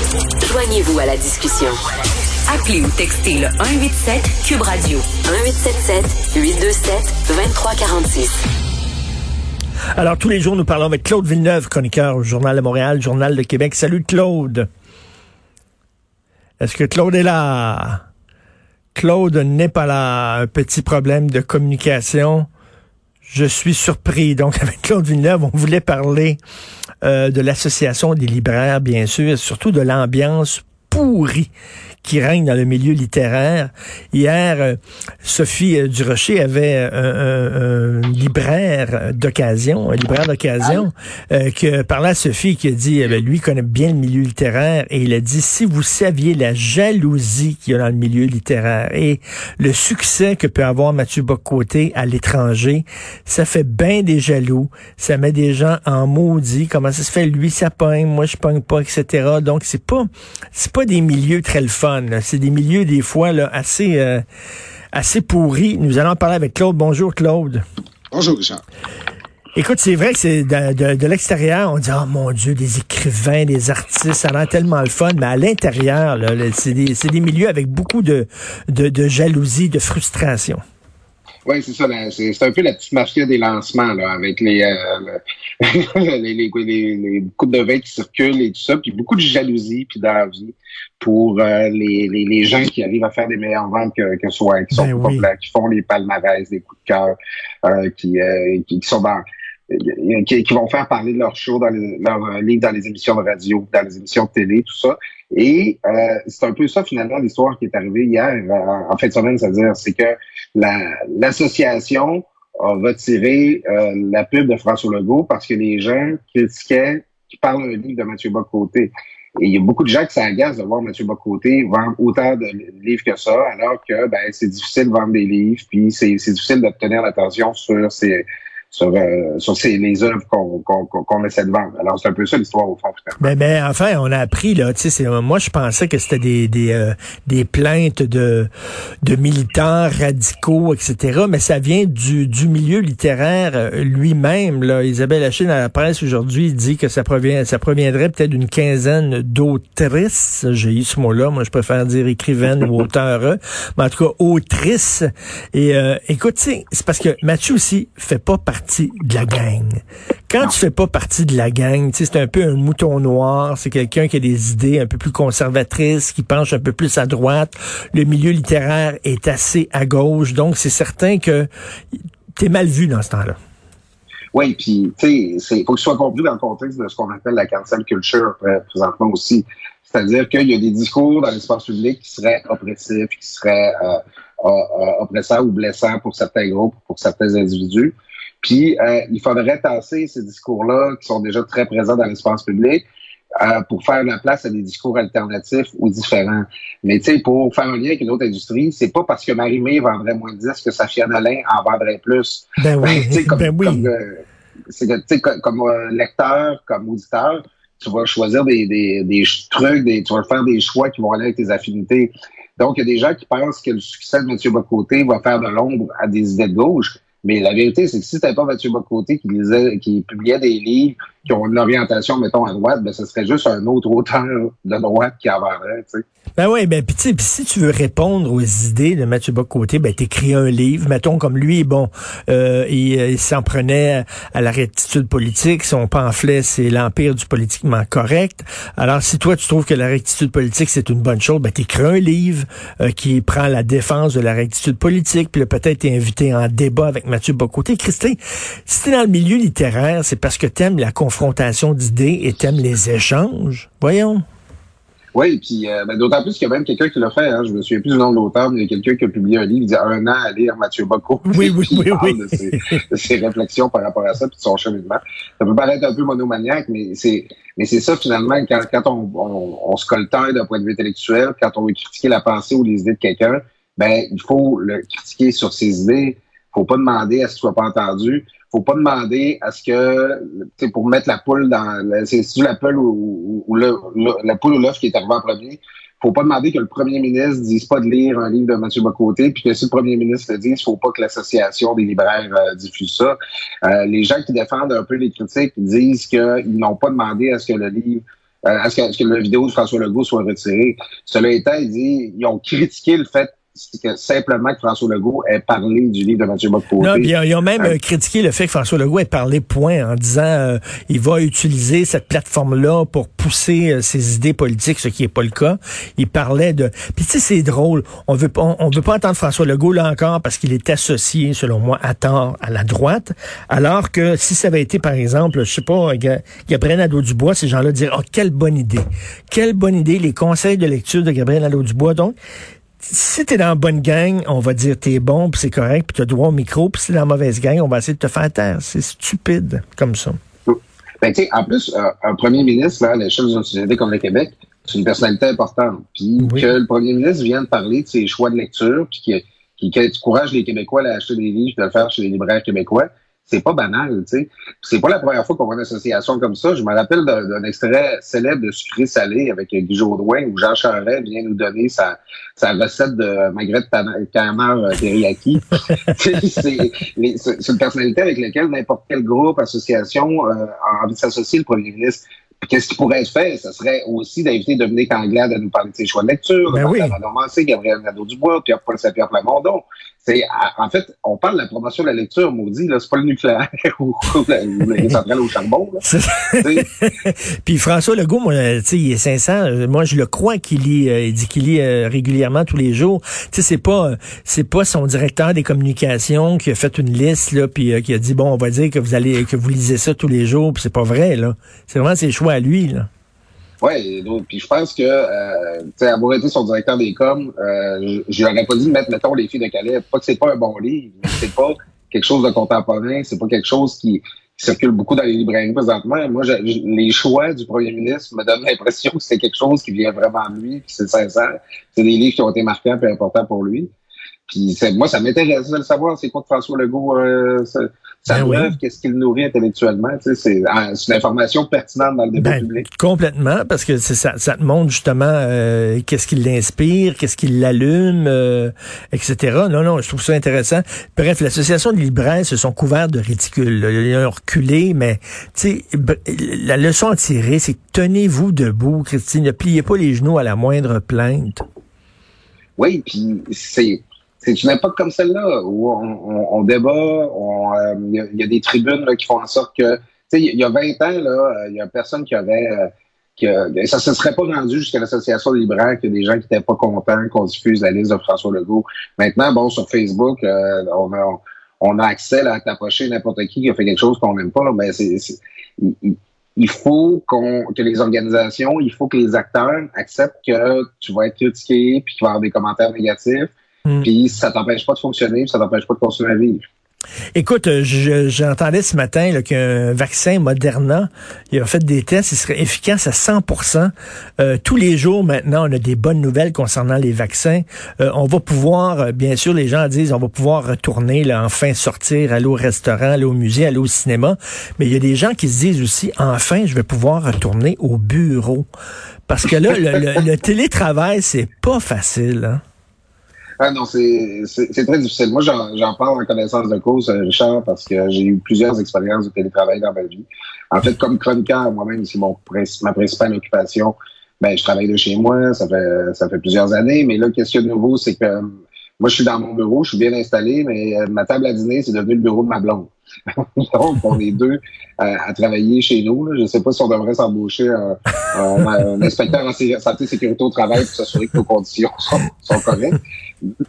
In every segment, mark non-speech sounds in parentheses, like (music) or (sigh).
Joignez-vous à la discussion. Appelez ou textez le 187 Cube Radio 1877 827 2346. Alors, tous les jours, nous parlons avec Claude Villeneuve, chroniqueur au Journal de Montréal, Journal de Québec. Salut, Claude. Est-ce que Claude est là? Claude n'est pas là. Un petit problème de communication. Je suis surpris. Donc, (laughs) avec Claude Villeneuve, on voulait parler euh, de l'Association des libraires, bien sûr, et surtout de l'ambiance pourrie qui règne dans le milieu littéraire. Hier, euh, Sophie euh, Durocher avait euh, un, libraire d'occasion, un libraire d'occasion, ah. que parlait à Sophie qui a dit, ben, lui connaît bien le milieu littéraire et il a dit, si vous saviez la jalousie qu'il y a dans le milieu littéraire et le succès que peut avoir Mathieu Bocoté à l'étranger, ça fait bien des jaloux, ça met des gens en maudit, comment ça se fait, lui ça pogne, moi je pogne pas, etc. Donc c'est pas, c'est pas des milieux très le fun c'est des milieux, des fois, là, assez, euh, assez pourris. Nous allons parler avec Claude. Bonjour, Claude. Bonjour, Richard. Écoute, c'est vrai que c'est de, l'extérieur, on dit oh mon Dieu, des écrivains, des artistes, ça rend tellement le fun, mais à l'intérieur, c'est des, des, milieux avec beaucoup de, de, jalousie, de frustration. Oui, c'est ça. C'est un peu la petite mafia des lancements, là, avec les, euh, (laughs) les, les, les, coupes de vin qui circulent et tout ça, puis beaucoup de jalousie puis d'envie pour euh, les, les, les, gens qui arrivent à faire des meilleures ventes que, que soi, qui sont ben populaires, qui font les palmarès, des coups de cœur, euh, qui, euh, qui, sont dans qui, qui, vont faire parler de leur show dans les, leur livre dans les émissions de radio, dans les émissions de télé, tout ça. Et euh, c'est un peu ça finalement l'histoire qui est arrivée hier en, fin de semaine, c'est-à-dire c'est que l'association a retiré la pub de François Legault parce que les gens critiquaient qui parlent d'un livre de Mathieu Bocoté. Et il y a beaucoup de gens qui s'agacent de voir M. Bocoté vendre autant de livres que ça, alors que ben, c'est difficile de vendre des livres, puis c'est difficile d'obtenir l'attention sur ces sur, euh, sur ces, les œuvres qu'on qu'on essaie de vendre. Alors, c'est un peu ça l'histoire au fond. Mais, mais enfin, on a appris, là, tu sais, moi, je pensais que c'était des, des, euh, des plaintes de, de militants radicaux, etc., mais ça vient du, du milieu littéraire euh, lui-même. Là. Isabelle Haché, dans la presse aujourd'hui, dit que ça, provient, ça proviendrait peut-être d'une quinzaine d'autrices. J'ai eu ce mot-là. Moi, je préfère dire écrivaine ou auteur. Mais en tout cas, autrice. Et euh, écoute, c'est parce que Mathieu aussi fait pas partie de la gang. Quand tu fais pas partie de la gang, c'est un peu un mouton noir, c'est quelqu'un qui a des idées un peu plus conservatrices, qui penche un peu plus à droite. Le milieu littéraire est assez à gauche, donc c'est certain que tu es mal vu dans ce temps-là. Oui, puis tu sais, il faut que ce soit compris dans le contexte de ce qu'on appelle la cancel culture euh, présentement aussi. C'est-à-dire qu'il y a des discours dans l'espace public qui seraient oppressifs, qui seraient euh, euh, oppressants ou blessants pour certains groupes, pour certains individus. Puis euh, il faudrait tasser ces discours-là qui sont déjà très présents dans l'espace public euh, pour faire la place à des discours alternatifs ou différents. Mais tu sais, pour faire un lien avec une autre industrie, c'est pas parce que Marie-Mé vendrait moins de disques que Safia Nolin en vendrait plus. Ben oui, (laughs) ben, comme, ben oui. Comme, euh, comme euh, lecteur, comme auditeur, tu vas choisir des, des, des trucs, des, tu vas faire des choix qui vont aller avec tes affinités. Donc, il y a des gens qui pensent que le succès de M. Bocoté va faire de l'ombre à des idées de gauche. Mais la vérité, c'est que si c'était pas Mathieu Bocoté qui lisait, qui publiait des livres qui ont une orientation, mettons, à droite, ben ce serait juste un autre auteur de droite qui en vendrait, tu sais. Ben oui, ben puis si tu veux répondre aux idées de Mathieu Bocoté, ben t'écris un livre, mettons comme lui, bon, euh, il, s'en prenait à la rectitude politique, son pamphlet c'est l'empire du politiquement correct. Alors si toi tu trouves que la rectitude politique c'est une bonne chose, ben t'écris un livre euh, qui prend la défense de la rectitude politique, puis peut-être t'es invité en débat avec Mathieu Bocoté. Christine, si t'es dans le milieu littéraire, c'est parce que t'aimes la confrontation d'idées et t'aimes les échanges. Voyons. Oui, puis euh, ben, d'autant plus qu'il y a même quelqu'un qui l'a fait. Hein, je me souviens plus du nom de l'auteur, mais il y a quelqu'un qui a publié un livre, il dit un an à lire Mathieu Bocco. Oui, (laughs) oui, oui, oui. De ses, de ses, réflexions par rapport à ça, puis de son cheminement. Ça peut paraître un peu monomaniaque, mais c'est mais c'est ça finalement quand, quand on, on, on se coltaille d'un point de vue intellectuel, quand on veut critiquer la pensée ou les idées de quelqu'un, ben il faut le critiquer sur ses idées. Faut pas demander à ce qu'il soit pas entendu faut pas demander à ce que, pour mettre la poule dans, c'est la poule ou, ou, le, la poule ou l'œuf qui est arrivé en premier? Faut pas demander que le premier ministre dise pas de lire un livre de M. Bocoté, puis que si le premier ministre le dit, faut pas que l'association des libraires euh, diffuse ça. Euh, les gens qui défendent un peu les critiques disent qu'ils n'ont pas demandé à ce que le livre à ce que, que la vidéo de François Legault soit retirée. Cela étant, il dit, ils ont critiqué le fait que simplement que François Legault ait parlé du livre de Mathieu Bocoté. Non, puis ils ont même hein? critiqué le fait que François Legault ait parlé point en disant euh, il va utiliser cette plateforme-là pour pousser euh, ses idées politiques, ce qui est pas le cas. Il parlait de... Puis tu sais, c'est drôle. On veut pas, on, veut pas entendre François Legault là encore parce qu'il est associé, selon moi, à tort à la droite. Alors que si ça avait été, par exemple, je sais pas, Gabriel Nadeau-Dubois, ces gens-là diraient, oh, quelle bonne idée. Quelle bonne idée, les conseils de lecture de Gabriel Nadeau-Dubois. Donc, si t'es dans la bonne gang, on va dire t'es bon, puis c'est correct, puis t'as droit au micro, puis si t'es dans la mauvaise gang, on va essayer de te faire taire. C'est stupide comme ça. Ben, en plus, euh, un premier ministre, là, à l'échelle d'une société comme le Québec, c'est une personnalité importante. Puis que le premier ministre vienne parler de ses choix de lecture, puis qu'il qu encourage les Québécois à acheter des livres, de le faire chez les libraires québécois, c'est pas banal, tu sais. C'est pas la première fois qu'on voit une association comme ça. Je me rappelle d'un extrait célèbre de Sucré Salé avec Guy Jodoin où Jean Charest vient nous donner sa, sa recette de magret de calamar euh, teriyaki. (laughs) c'est une personnalité avec laquelle n'importe quel groupe, association euh, a envie de s'associer le premier ministre. Qu'est-ce qui pourrait être fait? Ce serait aussi d'inviter Dominique Anglade à nous parler de ses choix de lecture, ben de oui. Gabriel Nadeau-Dubois, Pierre-Paul Saint-Pierre Plamondon. C'est, en fait, on parle de la promotion de la lecture, maudit, là, c'est pas le nucléaire (laughs) ou, les (laughs) centrales au charbon, là. (laughs) Puis François Legault, moi, il est sincère. Moi, je le crois qu'il lit, euh, il dit qu'il lit euh, régulièrement tous les jours. Tu sais, c'est pas, c'est pas son directeur des communications qui a fait une liste, là, puis euh, qui a dit, bon, on va dire que vous allez, que vous lisez ça tous les jours, puis c'est pas vrai, là. C'est vraiment ses choix à lui, là. Oui, puis je pense que, euh, avoir été son directeur des coms, euh, je, n'aurais pas dit de mettre, mettons, les filles de Calais. Pas que c'est pas un bon livre, c'est pas quelque chose de contemporain, c'est pas quelque chose qui, circule beaucoup dans les librairies présentement. Moi, les choix du premier ministre me donnent l'impression que c'est quelque chose qui vient vraiment de lui, puis c'est sincère. C'est des livres qui ont été marquants et importants pour lui. Puis moi, ça m'intéresse de le savoir, c'est quoi que François Legault, euh, sa ben qu'est-ce qu'il nourrit intellectuellement. Ah, c'est une information pertinente dans le débat ben, public. Complètement, parce que ça, ça te montre justement euh, qu'est-ce qui l'inspire, qu'est-ce qui l'allume, euh, etc. Non, non, je trouve ça intéressant. Bref, l'association de libraires se sont couverts de ridicule. Ils ont reculé, mais tu sais, la leçon à tirer, c'est tenez-vous debout, Christine. Ne pliez pas les genoux à la moindre plainte. Oui, puis c'est c'est une époque comme celle-là où on, on, débat, euh, il y, a des tribunes là, qui font en sorte que, tu sais, il y a 20 ans, là, il y a personne qui avait, euh, que, ça se serait pas rendu jusqu'à l'association des libraires qu'il y a des gens qui étaient pas contents qu'on diffuse la liste de François Legault. Maintenant, bon, sur Facebook, euh, on a on a accès à t'approcher n'importe qui qui a fait quelque chose qu'on n'aime pas, mais c'est, il, faut qu'on, que les organisations, il faut que les acteurs acceptent que tu vas être critiqué puis qu'il va y avoir des commentaires négatifs Hmm. Puis ça t'empêche pas de fonctionner, ça t'empêche pas de continuer à vivre. Écoute, euh, j'entendais ce matin qu'un vaccin Moderna, il a fait des tests, il serait efficace à 100% euh, Tous les jours maintenant, on a des bonnes nouvelles concernant les vaccins. Euh, on va pouvoir, bien sûr, les gens disent, on va pouvoir retourner, là, enfin sortir, aller au restaurant, aller au musée, aller au cinéma. Mais il y a des gens qui se disent aussi, enfin, je vais pouvoir retourner au bureau. Parce que là, le, le (laughs) télétravail, c'est pas facile. Hein? Ah non, c'est très difficile. Moi, j'en parle en connaissance de cause, euh, Richard, parce que j'ai eu plusieurs expériences de télétravail dans ma vie. En fait, comme chroniqueur, moi-même, c'est mon ma principale occupation. Ben, je travaille de chez moi, ça fait ça fait plusieurs années, mais là, qu'est-ce qu'il y a de nouveau, c'est que moi, je suis dans mon bureau, je suis bien installé, mais euh, ma table à dîner, c'est devenu le bureau de ma blonde. (laughs) Donc, on est deux euh, à travailler chez nous. Je ne sais pas si on devrait s'embaucher un, inspecteur en santé et sécurité au travail pour s'assurer que nos conditions sont, correctes.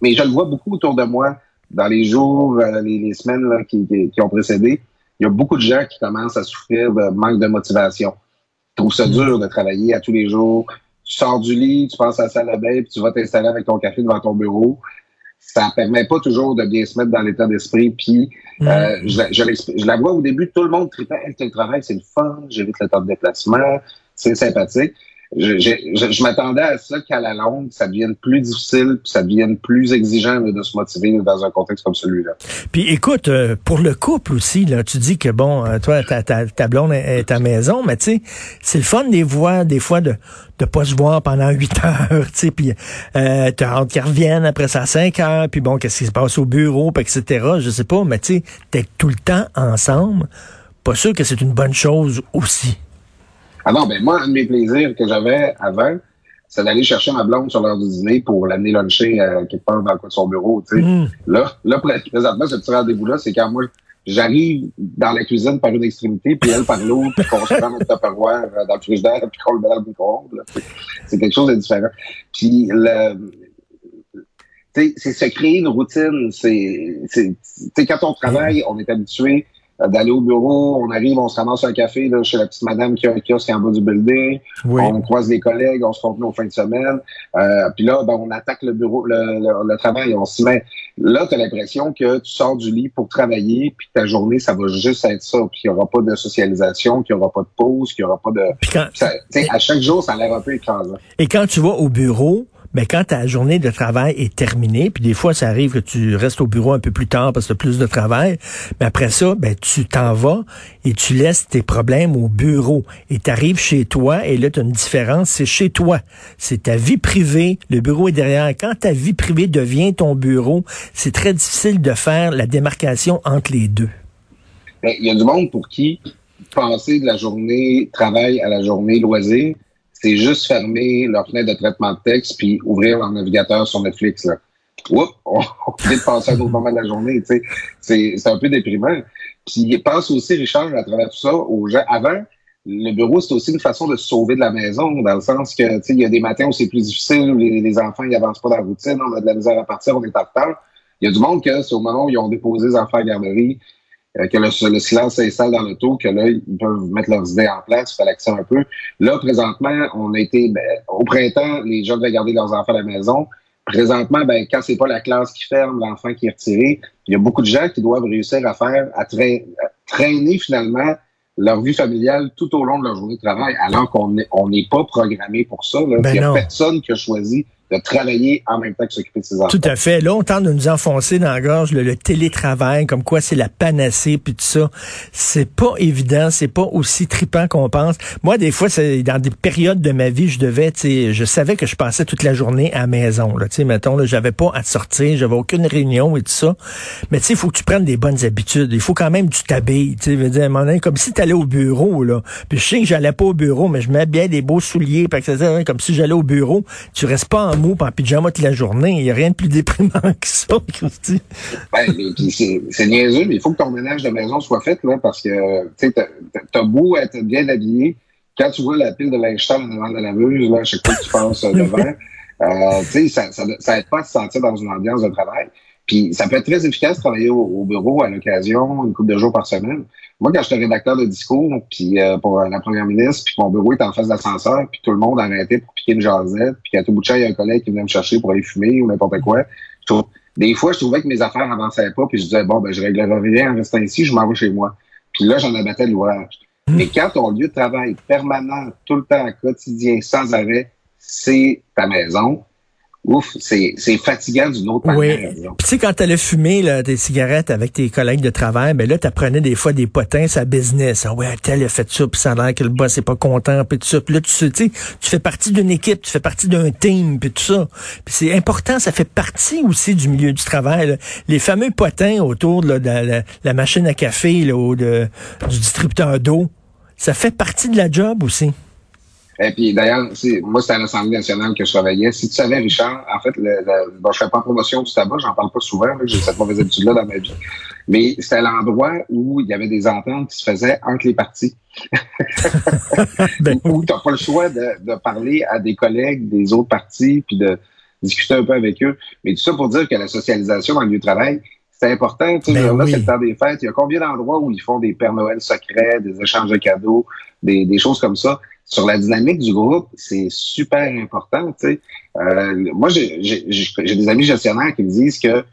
Mais je le vois beaucoup autour de moi dans les jours, euh, les, semaines là, qui, ont précédé. Il y a beaucoup de gens qui commencent à souffrir de manque de motivation. Ils trouvent ça dur de travailler à tous les jours. Tu sors du lit, tu penses à la salle de bain, puis tu vas t'installer avec ton café devant ton bureau ça permet pas toujours de bien se mettre dans l'état d'esprit. Puis mm. euh, je, je, la vois au début, tout le monde tripait, le travail, c'est le fun, j'évite le temps de déplacement, c'est sympathique je, je, je, m'attendais à ça qu'à la longue, ça devienne plus difficile, puis ça devienne plus exigeant de se motiver dans un contexte comme celui-là. Puis écoute, euh, pour le couple aussi, là, tu dis que bon, euh, toi, ta, ta, ta blonde est à maison, mais tu sais, c'est le fun des voix, des fois de de pas se voir pendant (laughs) huit heures, tu sais, puis euh, t'as hâte qu'ils reviennent après ça à cinq heures, puis bon, qu'est-ce qui se passe au bureau, puis etc. Je sais pas, mais tu sais, t'es tout le temps ensemble. Pas sûr que c'est une bonne chose aussi. Ah non, ben moi, un de mes plaisirs que j'avais avant, c'est d'aller chercher ma blonde sur l'heure du dîner pour l'amener luncher euh, quelque part dans le coin de son bureau. Tu sais. Mm. Là, là, présentement, ce petit rendez-vous-là, c'est quand moi, j'arrive dans la cuisine par une extrémité, puis elle par l'autre, puis qu'on se prend notre tupperware euh, dans le frigidaire, puis qu'on le met dans le micro-ondes. C'est- quelque chose de différent. Puis le tu sais, c'est se créer une routine. C'est, c'est, tu sais, quand on travaille, on est habitué d'aller au bureau, on arrive, on se ramasse un café là, chez la petite madame qui a un kiosque en bas du building, Oui. on croise les collègues, on se compte nos fins de semaine, euh, puis là, ben, on attaque le bureau, le, le, le travail, on s'y met. Là, tu as l'impression que tu sors du lit pour travailler, puis ta journée, ça va juste être ça, puis il n'y aura pas de socialisation, qu'il n'y aura pas de pause, qu'il n'y aura pas de... Puis quand, Ça, tu sais, à chaque jour, ça a l'air un peu écrasant. Et quand tu vas au bureau, ben quand ta journée de travail est terminée, puis des fois ça arrive que tu restes au bureau un peu plus tard parce que tu as plus de travail, mais après ça, ben tu t'en vas et tu laisses tes problèmes au bureau et tu arrives chez toi et là tu as une différence, c'est chez toi. C'est ta vie privée, le bureau est derrière. Quand ta vie privée devient ton bureau, c'est très difficile de faire la démarcation entre les deux. Ben, Il y a du monde pour qui passer de la journée travail à la journée loisir, c'est juste fermer leur fenêtre de traitement de texte puis ouvrir leur navigateur sur Netflix. Là. Oups, on, (laughs) on vient de passer un autre moment de la journée. tu sais. C'est, un peu déprimant. Puis pense aussi, Richard, à travers tout ça, aux gens. Avant, le bureau, c'est aussi une façon de se sauver de la maison, dans le sens que tu sais, il y a des matins où c'est plus difficile, où les, enfants ils avancent pas dans la routine, on a de la misère à partir, on est en retard. Il y a du monde que c'est au moment où ils ont déposé les enfants à la garderie, que le, le silence s'installe dans l'auto, que là, ils peuvent mettre leurs idées en place, faire l'accès un peu. Là, présentement, on a été, ben, au printemps, les gens devaient garder leurs enfants à la maison. Présentement, ben, quand c'est pas la classe qui ferme, l'enfant qui est retiré, il y a beaucoup de gens qui doivent réussir à faire, à, tra- à traîner finalement leur vie familiale tout au long de leur journée de travail, alors qu'on n'est on pas programmé pour ça. Là. Ben il y a non. personne qui a choisi de travailler en même temps que s'occuper de ses enfants. Tout à fait. Là, on tente de nous enfoncer dans la gorge le, télétravail, comme quoi c'est la panacée, puis tout ça. C'est pas évident, c'est pas aussi tripant qu'on pense. Moi, des fois, c'est dans des périodes de ma vie, je devais, je savais que je passais toute la journée à la maison. Là, tu sais, mettons, là, j'avais pas à sortir, j'avais aucune réunion et tout ça. Mais tu sais, il faut que tu prennes des bonnes habitudes. Il faut quand même que tu t'habilles. Tu veux dire, donné, comme si tu allais au bureau, là. Puis je sais que j'allais pas au bureau, mais je m'habillais des beaux souliers, puis que ça, comme si j'allais au bureau. Tu restes pas en mou, puis en pyjama toute la journée. Il y a rien de plus déprimant que ça, (laughs) Christy. Ben, et c'est, niaiseux, mais il faut que ton ménage de maison soit fait, là, parce que, tu sais, t'as, beau être bien habillé, quand tu vois la pile de linge sale devant la laveuse, là, à chaque fois que tu passes euh, devant, (laughs) euh, tu sais, ça, ça, ça aide pas à se sentir dans une ambiance de travail. Puis ça peut être très efficace de travailler au, au bureau à l'occasion, une couple de jours par semaine. Moi, quand j'étais rédacteur de discours, puis euh, pour la première ministre, puis mon bureau était en face d'ascenseur, puis tout le monde arrêtait pour piquer une jasette, puis qu'à tout bout de champ, il y a un collègue qui venait me chercher pour aller fumer ou n'importe quoi. Je trouve- des fois, je trouvais que mes affaires avançaient pas, puis je disais, bon, ben, je réglerai rien en restant ici, je m'en vais chez moi. Puis là, j'en abattais l'ouvrage. Mais quand ton lieu de travail permanent, tout le temps, quotidien, sans arrêt, c'est ta maison, ouf, c'est fatigant d'une autre Oui. manière. Puis tu sais, quand t'allais fumer là, des cigarettes avec tes collègues de travail, ben là, t'apprenais des fois des potins sa business. Ah ouais, tel a fait ça, puis ça a l'air que le boss est pas content, puis tout ça. Puis là, tu sais, tu sais, tu fais partie d'une équipe, tu fais partie d'un team, puis tout ça. Puis c'est important, ça fait partie aussi du milieu du travail. là. Les fameux potins autour là, de la, la- la machine à café là, ou de, du distributeur d'eau, ça fait partie de la job aussi. Et puis d'ailleurs, moi, c'était à l'Assemblée nationale que je travaillais. Si tu savais, Richard, en fait, le, le, bon, je fais pas promotion du tabac, j'en parle pas souvent, j'ai cette mauvaise habitude-là dans ma vie. Mais c'était l'endroit où il y avait des ententes qui se faisaient entre les partis. (laughs) Ben, où tu n'as pas le choix de, de parler à des collègues des autres partis puis de discuter un peu avec eux. Mais tout ça pour dire que la socialisation dans le lieu de travail, c'est important. Tu sais, Ben là, oui. c'est le temps des fêtes. Il y a combien d'endroits où ils font des Pères Noël secrets, des échanges de cadeaux, des, des choses comme ça? Sur la dynamique du groupe, c'est super important. Tu sais. Euh, moi, j'ai des amis gestionnaires qui me disent que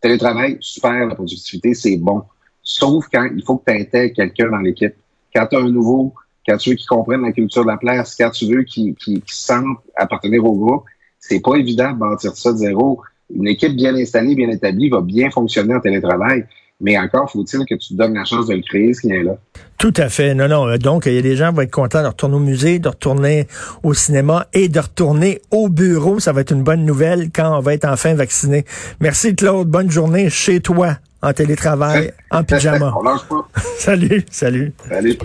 télétravail, super, la productivité, c'est bon. Sauf quand il faut que tu intègres quelqu'un dans l'équipe. Quand tu as un nouveau, quand tu veux qu'il comprenne la culture de la place, quand tu veux qu'il qu'il sente appartenir au groupe, c'est pas évident de bâtir ça de zéro. Une équipe bien installée, bien établie va bien fonctionner en télétravail, mais encore faut-il que tu te donnes la chance de le créer, ce lien-là. Tout à fait. Non, non. euh, Donc, il y a des gens qui vont être contents de retourner au musée, de retourner au cinéma et de retourner au bureau. Ça va être une bonne nouvelle quand on va être enfin vacciné. Merci, Claude. Bonne journée chez toi, en télétravail, en (laughs) pyjama. On lâche pas. (laughs) salut, salut. Allez.